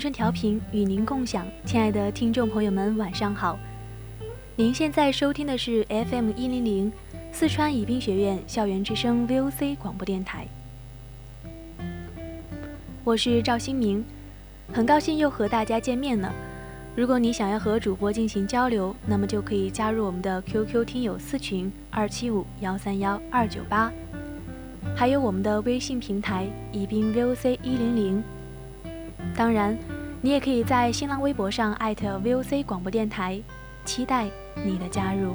春调频与您共享，亲爱的听众朋友们，晚上好。您现在收听的是 FM 一零零四川宜宾学院校园之声 VOC 广播电台，我是赵新明，很高兴又和大家见面了。如果你想要和主播进行交流，那么就可以加入我们的 QQ 听友四群二七五幺三幺二九八，还有我们的微信平台宜宾 VOC 一零零。当然，你也可以在新浪微博上艾特 VOC 广播电台，期待你的加入。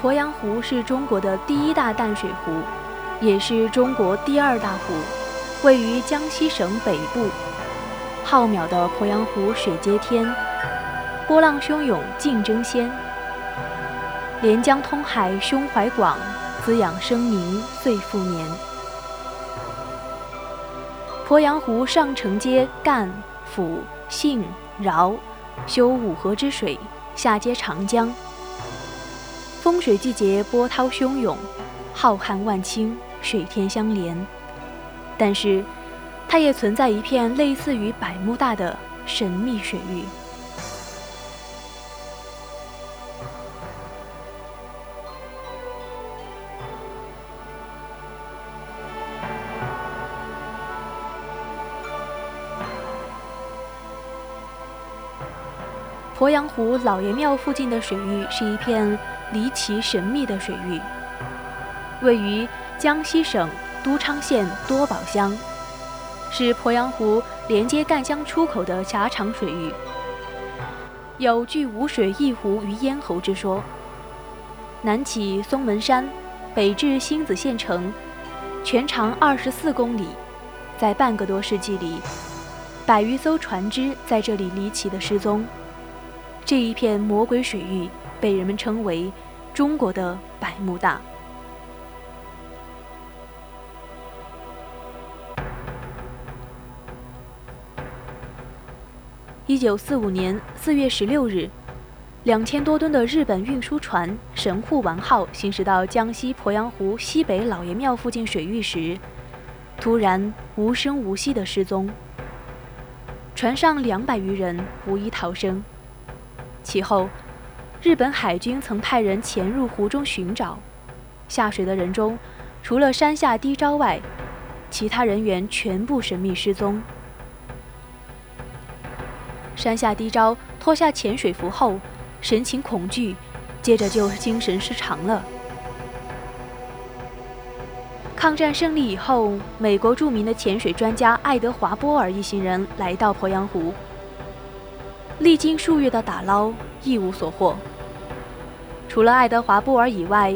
鄱阳湖是中国的第一大淡水湖，也是中国第二大湖。位于江西省北部，浩渺的鄱阳湖水接天，波浪汹涌竞争先。连江通海胸怀广，滋养生民岁复年。鄱阳湖上承接赣、抚、信、饶，修五河之水，下接长江。丰水季节波涛汹涌，浩瀚万顷，水天相连。但是，它也存在一片类似于百慕大的神秘水域。鄱阳湖老爷庙附近的水域是一片离奇神秘的水域，位于江西省。都昌县多宝乡是鄱阳湖连接赣江出口的狭长水域，有“聚五水一湖于咽喉”之说。南起松门山，北至星子县城，全长二十四公里。在半个多世纪里，百余艘船只在这里离奇的失踪。这一片魔鬼水域被人们称为“中国的百慕大”。一九四五年四月十六日，两千多吨的日本运输船“神户丸号”行驶到江西鄱阳湖西北老爷庙附近水域时，突然无声无息地失踪。船上两百余人无一逃生。其后，日本海军曾派人潜入湖中寻找，下水的人中，除了山下低昭外，其他人员全部神秘失踪。山下低招脱下潜水服后，神情恐惧，接着就精神失常了。抗战胜利以后，美国著名的潜水专家爱德华·波尔一行人来到鄱阳湖，历经数月的打捞，一无所获。除了爱德华·波尔以外，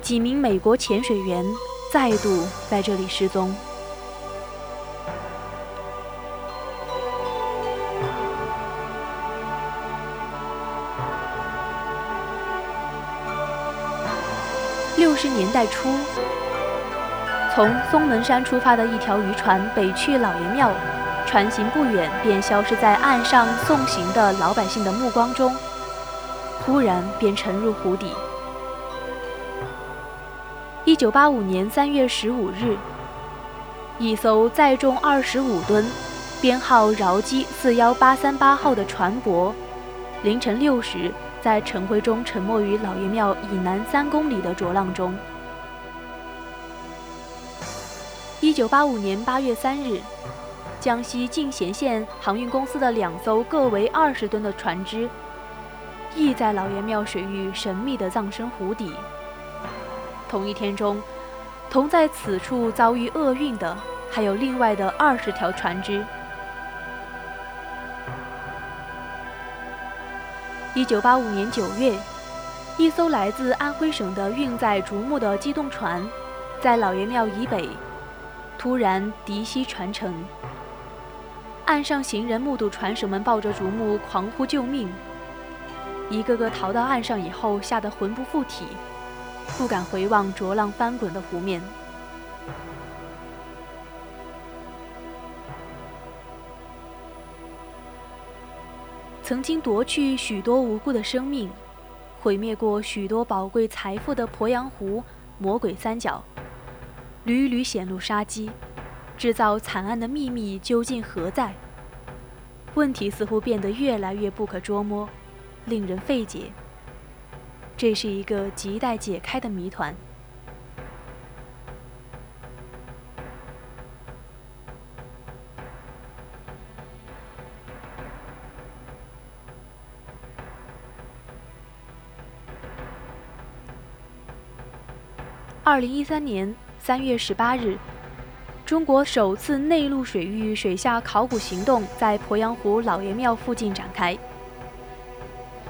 几名美国潜水员再度在这里失踪。六十年代初，从松门山出发的一条渔船北去老爷庙，船行不远便消失在岸上送行的老百姓的目光中，忽然便沉入湖底。一九八五年三月十五日，一艘载重二十五吨、编号饶基四幺八三八号的船舶，凌晨六时在晨灰中沉没于老爷庙以南三公里的浊浪中。一九八五年八月三日，江西进贤县航运公司的两艘各为二十吨的船只，亦在老爷庙水域神秘地葬身湖底。同一天中，同在此处遭遇厄运的还有另外的二十条船只。一九八五年九月，一艘来自安徽省的运载竹木的机动船，在老爷庙以北突然敌袭船城。岸上行人目睹船手们抱着竹木狂呼救命，一个个逃到岸上以后，吓得魂不附体，不敢回望浊浪翻滚的湖面。曾经夺去许多无辜的生命，毁灭过许多宝贵财富的鄱阳湖魔鬼三角，屡屡显露杀机，制造惨案的秘密究竟何在？问题似乎变得越来越不可捉摸，令人费解。这是一个亟待解开的谜团。二零一三年三月十八日，中国首次内陆水域水下考古行动在鄱阳湖老爷庙附近展开。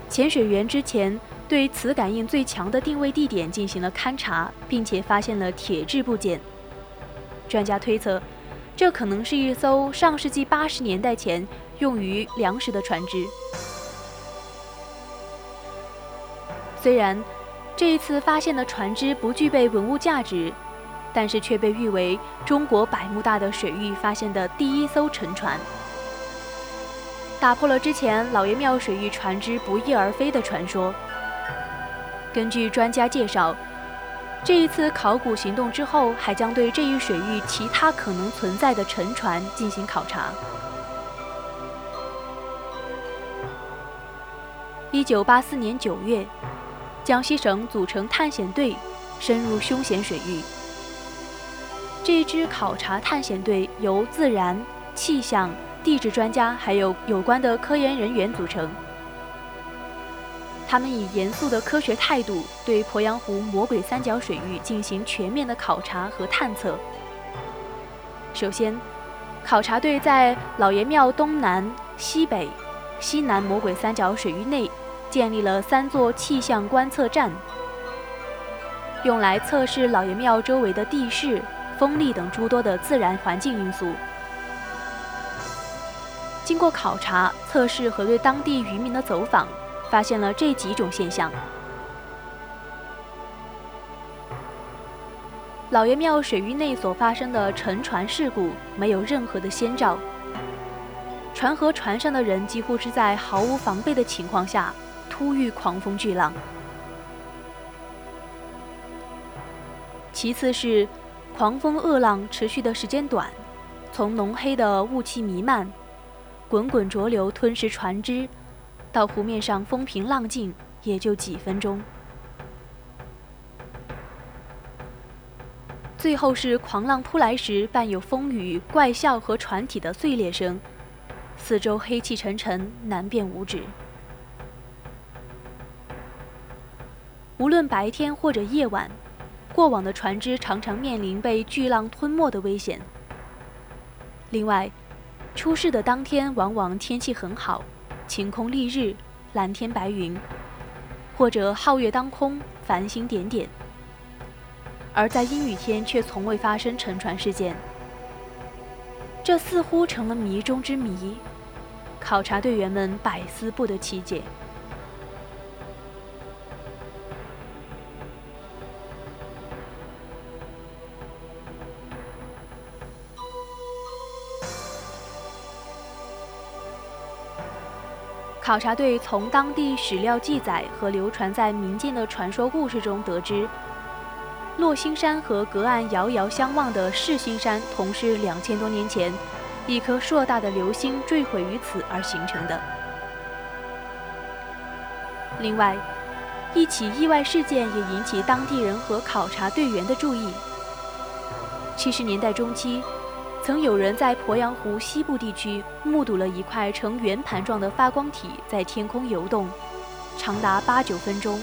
潜水员之前对磁感应最强的定位地点进行了勘察，并且发现了铁质部件。专家推测，这可能是一艘上世纪八十年代前用于粮食的船只。虽然。这一次发现的船只不具备文物价值，但是却被誉为中国百慕大的水域发现的第一艘沉船，打破了之前老爷庙水域船只不翼而飞的传说。根据专家介绍，这一次考古行动之后，还将对这一水域其他可能存在的沉船进行考察。一九八四年九月。江西省组成探险队，深入凶险水域。这支考察探险队由自然、气象、地质专家还有有关的科研人员组成。他们以严肃的科学态度，对鄱阳湖魔鬼三角水域进行全面的考察和探测。首先，考察队在老爷庙东南、西北、西南魔鬼三角水域内。建立了三座气象观测站，用来测试老爷庙周围的地势、风力等诸多的自然环境因素。经过考察、测试和对当地渔民的走访，发现了这几种现象：老爷庙水域内所发生的沉船事故没有任何的先兆，船和船上的人几乎是在毫无防备的情况下。突遇狂风巨浪。其次是，狂风恶浪持续的时间短，从浓黑的雾气弥漫、滚滚浊流吞噬船只，到湖面上风平浪静，也就几分钟。最后是狂浪扑来时，伴有风雨、怪笑和船体的碎裂声，四周黑气沉沉，难辨五指。无论白天或者夜晚，过往的船只常常面临被巨浪吞没的危险。另外，出事的当天往往天气很好，晴空丽日，蓝天白云，或者皓月当空，繁星点点；而在阴雨天却从未发生沉船事件。这似乎成了谜中之谜，考察队员们百思不得其解。考察队从当地史料记载和流传在民间的传说故事中得知，落星山和隔岸遥遥相望的世星山，同是两千多年前一颗硕大的流星坠毁于此而形成的。另外，一起意外事件也引起当地人和考察队员的注意。七十年代中期，曾有人在鄱阳湖西部地区目睹了一块呈圆盘状的发光体在天空游动，长达八九分钟。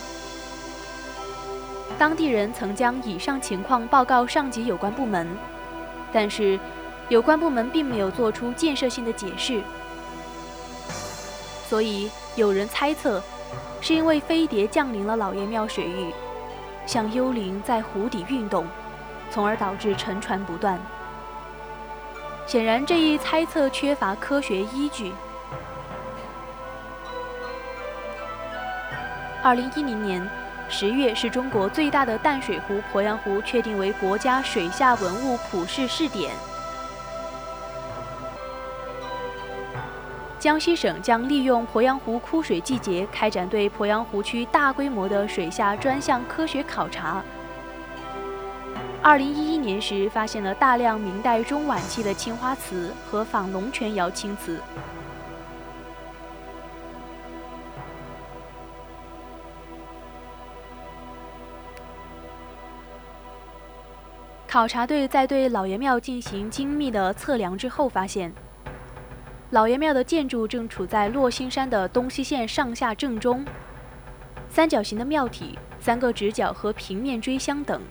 当地人曾将以上情况报告上级有关部门，但是有关部门并没有做出建设性的解释，所以有人猜测。是因为飞碟降临了老爷庙水域，像幽灵在湖底运动，从而导致沉船不断。显然，这一猜测缺乏科学依据。二零一零年十月是中国最大的淡水湖鄱阳湖确定为国家水下文物普试试点。江西省将利用鄱阳湖枯水季节，开展对鄱阳湖区大规模的水下专项科学考察。二零一一年时，发现了大量明代中晚期的青花瓷和仿龙泉窑青瓷。考察队在对老爷庙进行精密的测量之后，发现。老爷庙的建筑正处在落星山的东西线上下正中，三角形的庙体、三个直角和平面锥相等，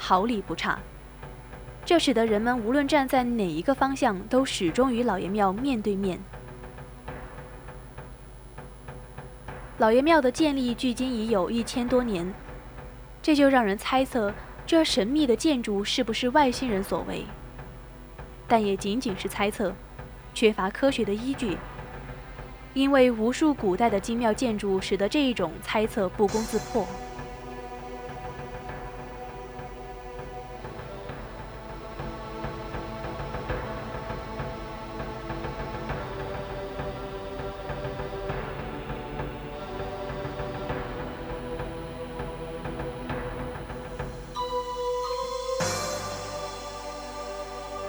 毫厘不差。这使得人们无论站在哪一个方向，都始终与老爷庙面对面。老爷庙的建立距今已有一千多年，这就让人猜测，这神秘的建筑是不是外星人所为？但也仅仅是猜测。缺乏科学的依据，因为无数古代的精妙建筑使得这一种猜测不攻自破。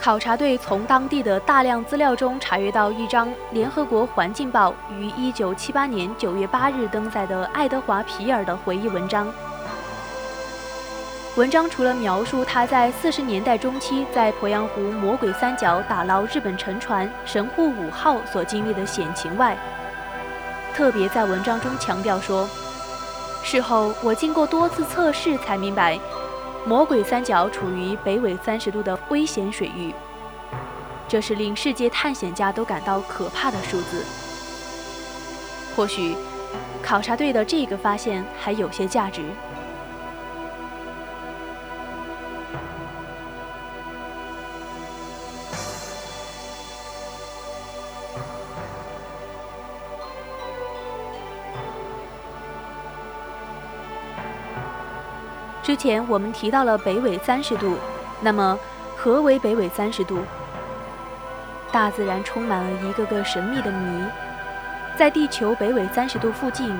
考察队从当地的大量资料中查阅到一张联合国环境报于1978年9月8日登载的爱德华·皮尔的回忆文章。文章除了描述他在40年代中期在鄱阳湖魔鬼三角打捞日本沉船“神户五号”所经历的险情外，特别在文章中强调说：“事后我经过多次测试才明白。”魔鬼三角处于北纬三十度的危险水域，这是令世界探险家都感到可怕的数字。或许，考察队的这个发现还有些价值。之前我们提到了北纬三十度，那么何为北纬三十度？大自然充满了一个个神秘的谜，在地球北纬三十度附近，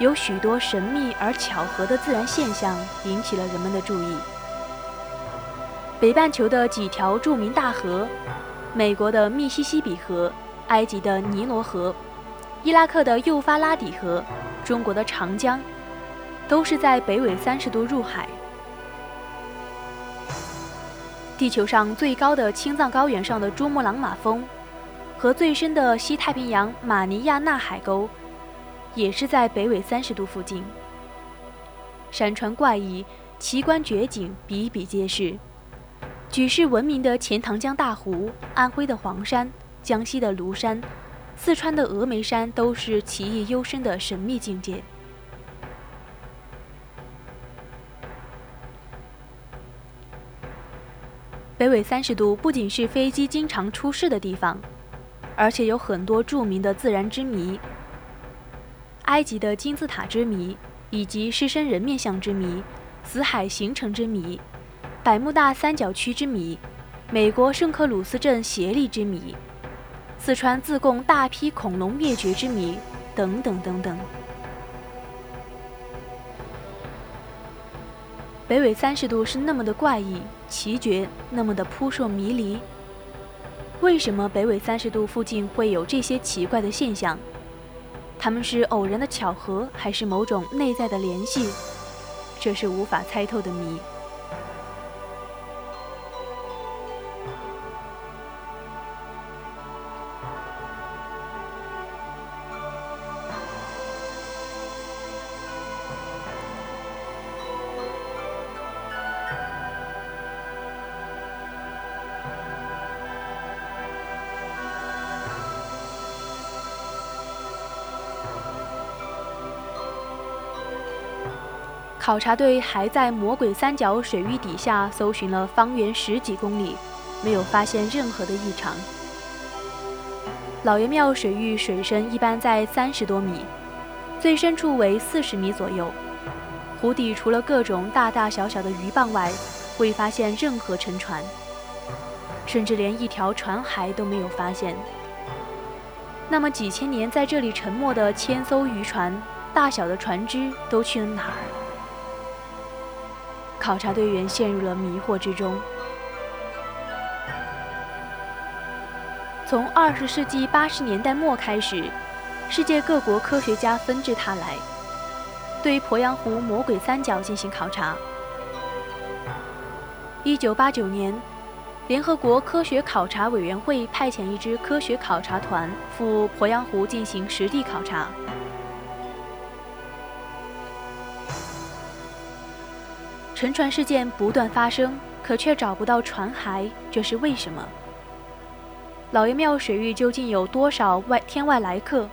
有许多神秘而巧合的自然现象引起了人们的注意。北半球的几条著名大河，美国的密西西比河、埃及的尼罗河、伊拉克的幼发拉底河、中国的长江。都是在北纬三十度入海。地球上最高的青藏高原上的珠穆朗玛峰，和最深的西太平洋马尼亚纳海沟，也是在北纬三十度附近。山川怪异，奇观绝景比比皆是。举世闻名的钱塘江大湖、安徽的黄山、江西的庐山、四川的峨眉山，都是奇异幽深的神秘境界。北纬三十度不仅是飞机经常出事的地方，而且有很多著名的自然之谜：埃及的金字塔之谜，以及狮身人面像之谜、死海形成之谜、百慕大三角区之谜、美国圣克鲁斯镇协力之谜、四川自贡大批恐龙灭绝之谜等等等等。北纬三十度是那么的怪异奇绝，那么的扑朔迷离。为什么北纬三十度附近会有这些奇怪的现象？他们是偶然的巧合，还是某种内在的联系？这是无法猜透的谜。考察队还在魔鬼三角水域底下搜寻了方圆十几公里，没有发现任何的异常。老爷庙水域水深一般在三十多米，最深处为四十米左右。湖底除了各种大大小小的鱼蚌外，未发现任何沉船，甚至连一条船骸都没有发现。那么几千年在这里沉没的千艘渔船，大小的船只都去了哪儿？考察队员陷入了迷惑之中。从二十世纪八十年代末开始，世界各国科学家纷至沓来，对鄱阳湖魔鬼三角进行考察。一九八九年，联合国科学考察委员会派遣一支科学考察团赴鄱阳湖进行实地考察。沉船事件不断发生，可却找不到船骸，这是为什么？老爷庙水域究竟有多少外天外来客？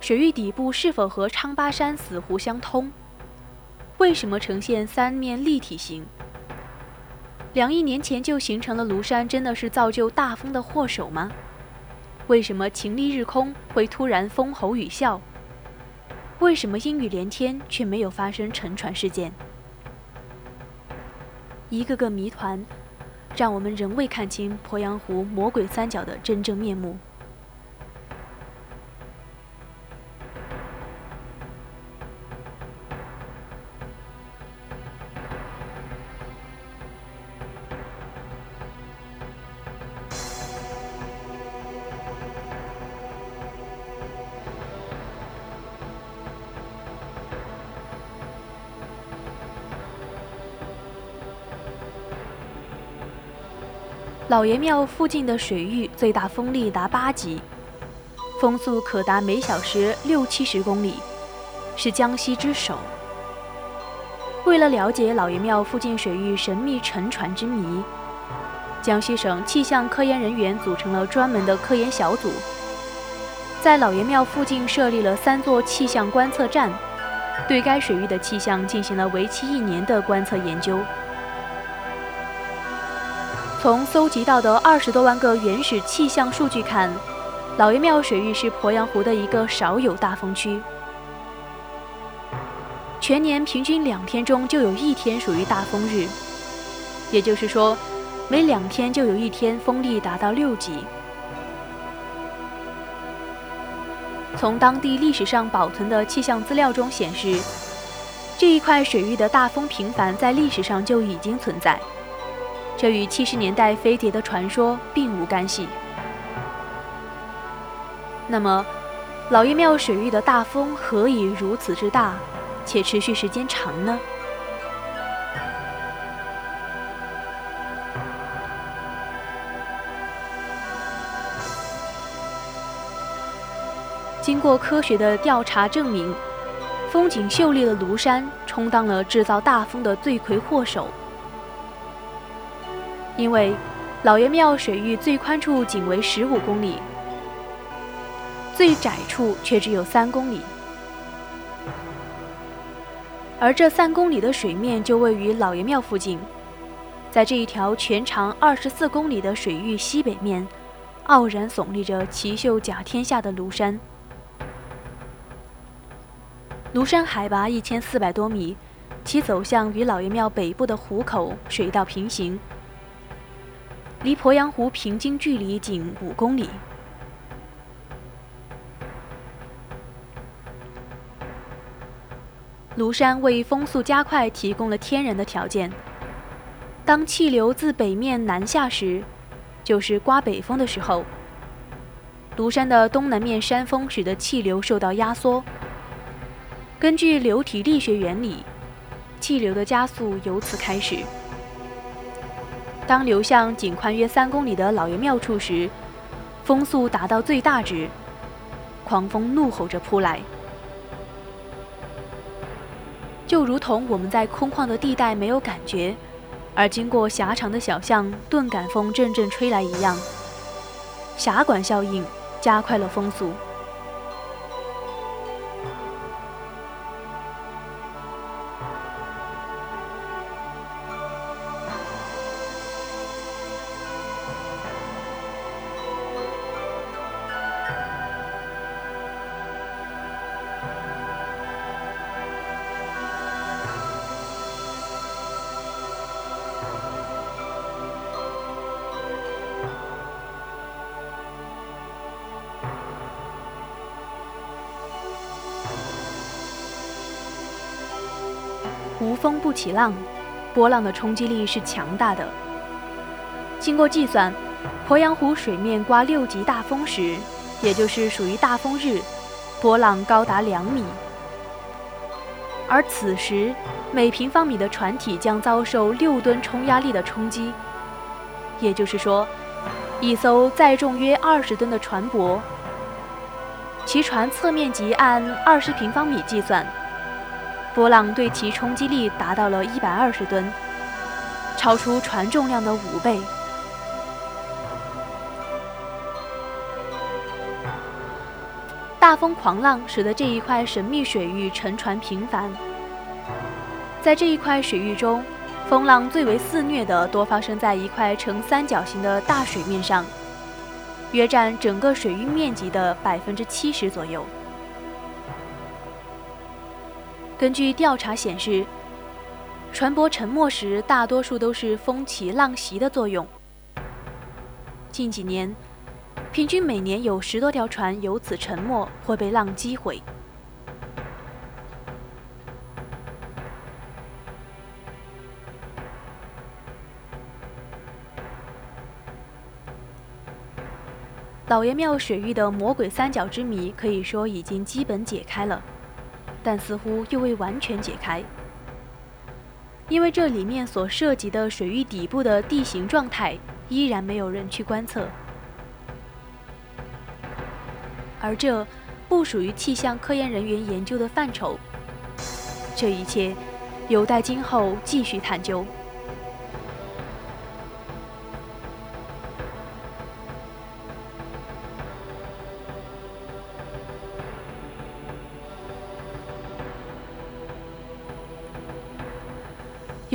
水域底部是否和昌巴山死湖相通？为什么呈现三面立体形？两亿年前就形成了庐山，真的是造就大风的祸首吗？为什么晴丽日空会突然风吼雨啸？为什么阴雨连天却没有发生沉船事件？一个个谜团，让我们仍未看清鄱阳湖魔鬼三角的真正面目。老爷庙附近的水域最大风力达八级，风速可达每小时六七十公里，是江西之首。为了了解老爷庙附近水域神秘沉船之谜，江西省气象科研人员组成了专门的科研小组，在老爷庙附近设立了三座气象观测站，对该水域的气象进行了为期一年的观测研究。从搜集到的二十多万个原始气象数据看，老爷庙水域是鄱阳湖的一个少有大风区，全年平均两天中就有一天属于大风日，也就是说，每两天就有一天风力达到六级。从当地历史上保存的气象资料中显示，这一块水域的大风频繁在历史上就已经存在。这与七十年代飞碟的传说并无干系。那么，老爷庙水域的大风何以如此之大，且持续时间长呢？经过科学的调查证明，风景秀丽的庐山充当了制造大风的罪魁祸首。因为老爷庙水域最宽处仅为十五公里，最窄处却只有三公里，而这三公里的水面就位于老爷庙附近。在这一条全长二十四公里的水域西北面，傲然耸立着奇秀甲天下的庐山。庐山海拔一千四百多米，其走向与老爷庙北部的湖口水道平行。离鄱阳湖平均距离仅五公里。庐山为风速加快提供了天然的条件。当气流自北面南下时，就是刮北风的时候。庐山的东南面山峰使得气流受到压缩。根据流体力学原理，气流的加速由此开始。当流向仅宽约三公里的老爷庙处时，风速达到最大值，狂风怒吼着扑来，就如同我们在空旷的地带没有感觉，而经过狭长的小巷，顿感风阵阵吹来一样。狭管效应。加快了风速。起浪，波浪的冲击力是强大的。经过计算，鄱阳湖水面刮六级大风时，也就是属于大风日，波浪高达两米。而此时，每平方米的船体将遭受六吨冲压力的冲击，也就是说，一艘载重约二十吨的船舶，其船侧面积按二十平方米计算。波浪对其冲击力达到了一百二十吨，超出船重量的五倍。大风狂浪使得这一块神秘水域沉船频繁。在这一块水域中，风浪最为肆虐的多发生在一块呈三角形的大水面上，约占整个水域面积的百分之七十左右。根据调查显示，船舶沉没时大多数都是风起浪袭的作用。近几年，平均每年有十多条船由此沉没或被浪击毁。老爷庙水域的魔鬼三角之谜，可以说已经基本解开了。但似乎又未完全解开，因为这里面所涉及的水域底部的地形状态依然没有人去观测，而这不属于气象科研人员研究的范畴。这一切有待今后继续探究。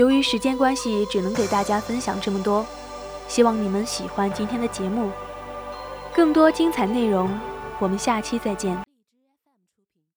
由于时间关系，只能给大家分享这么多。希望你们喜欢今天的节目，更多精彩内容，我们下期再见。